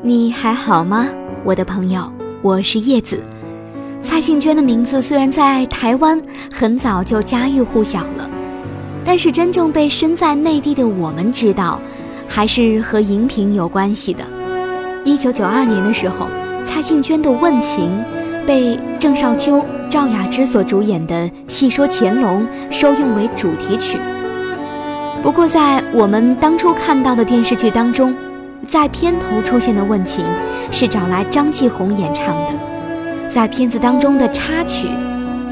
你还好吗，我的朋友？我是叶子。蔡幸娟的名字虽然在台湾很早就家喻户晓了，但是真正被身在内地的我们知道，还是和荧屏有关系的。一九九二年的时候，蔡幸娟的《问情》被郑少秋、赵雅芝所主演的《戏说乾隆》收用为主题曲。不过，在我们当初看到的电视剧当中，在片头出现的《问情》是找来张继红演唱的，在片子当中的插曲，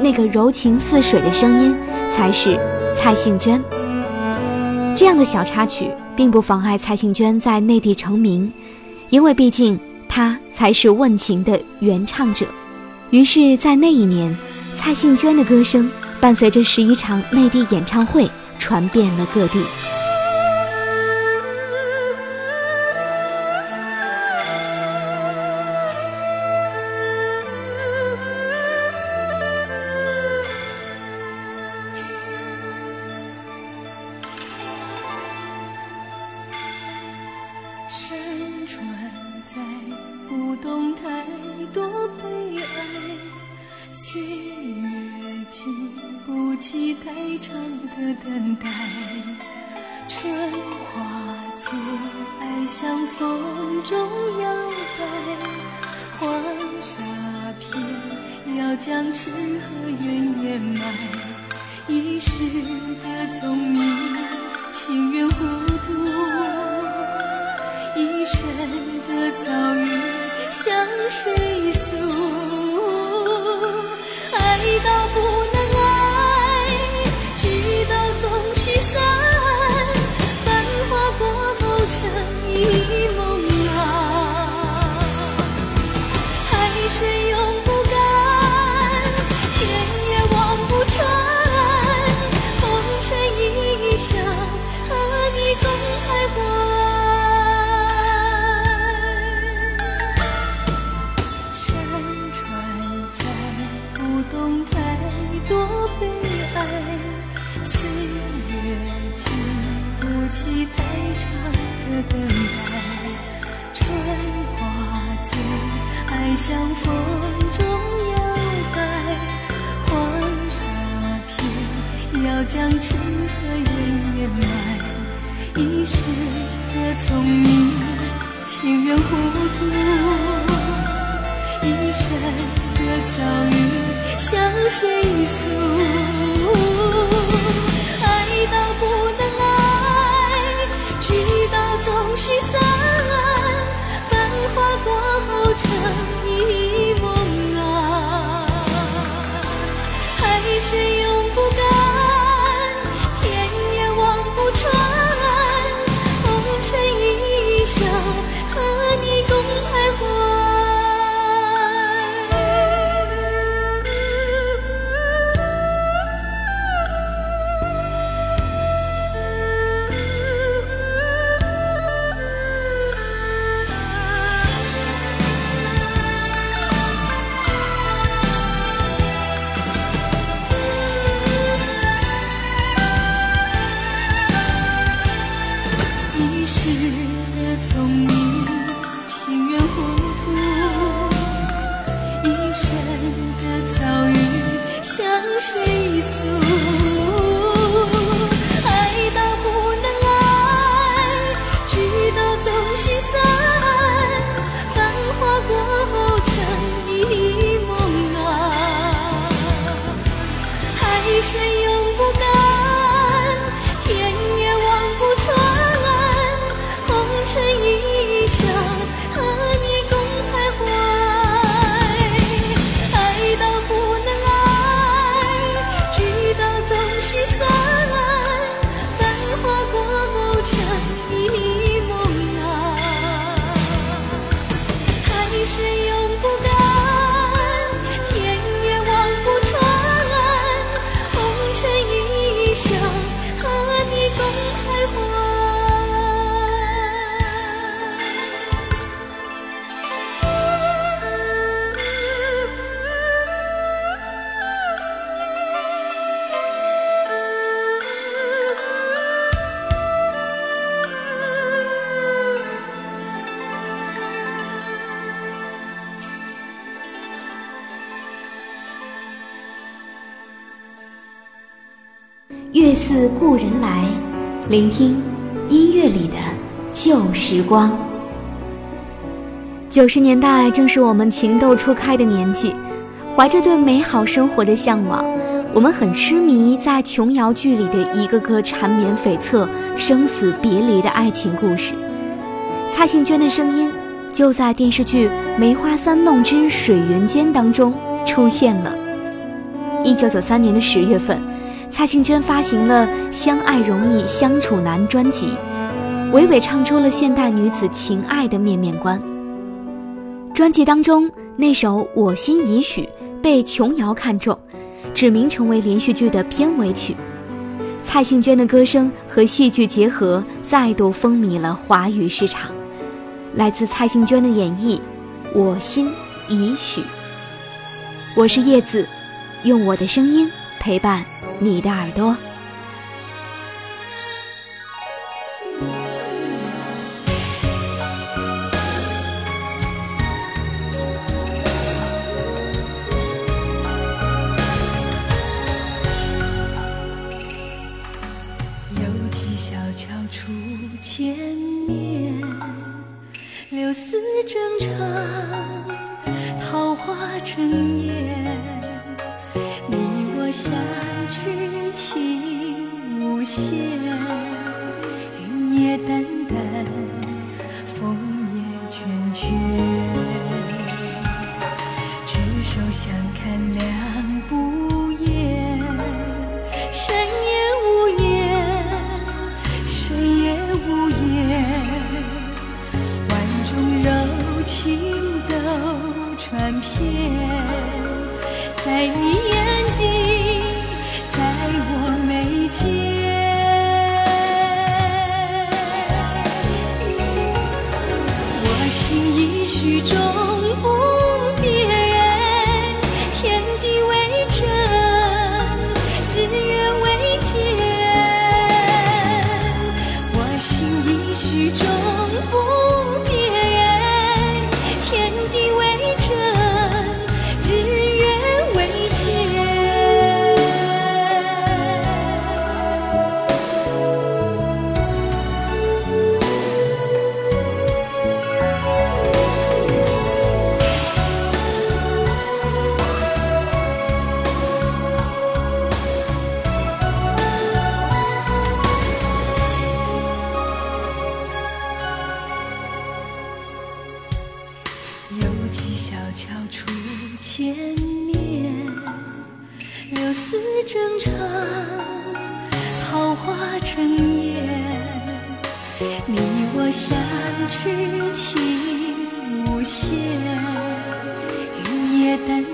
那个柔情似水的声音才是蔡幸娟。这样的小插曲并不妨碍蔡幸娟在内地成名，因为毕竟她才是《问情》的原唱者。于是，在那一年，蔡幸娟的歌声伴随着十一场内地演唱会传遍了各地。长的等待春花最爱向风中摇摆黄沙偏要将痴和怨掩埋一世的聪明情愿糊涂一生的遭遇向谁诉爱到不怀山川载不动太多悲哀岁月经不起太长的等待。春花最爱向风中摇摆黄沙偏要将痴和怨掩埋一世的聪明，情愿糊涂；一生的遭遇，向谁诉？月似故人来，聆听音乐里的旧时光。九十年代正是我们情窦初开的年纪，怀着对美好生活的向往，我们很痴迷在琼瑶剧里的一个个缠绵悱恻、生死别离的爱情故事。蔡幸娟的声音就在电视剧《梅花三弄之水云间》当中出现了。一九九三年的十月份。蔡幸娟发行了《相爱容易相处难》专辑，娓娓唱出了现代女子情爱的面面观。专辑当中那首《我心已许》被琼瑶看中，指名成为连续剧的片尾曲。蔡幸娟的歌声和戏剧结合，再度风靡了华语市场。来自蔡幸娟的演绎，《我心已许》。我是叶子，用我的声音陪伴。你的耳朵，线，云也淡淡，风也倦倦。执手相看两不厌，山也无言，水也无言，万种柔情都传遍，在你眼曲终你我相知情无限，云也淡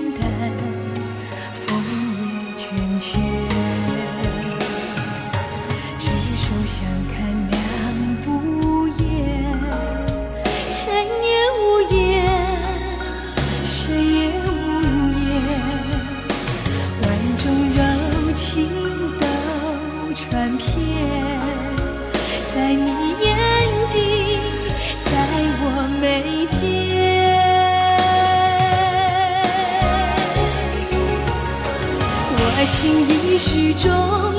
我心已许中。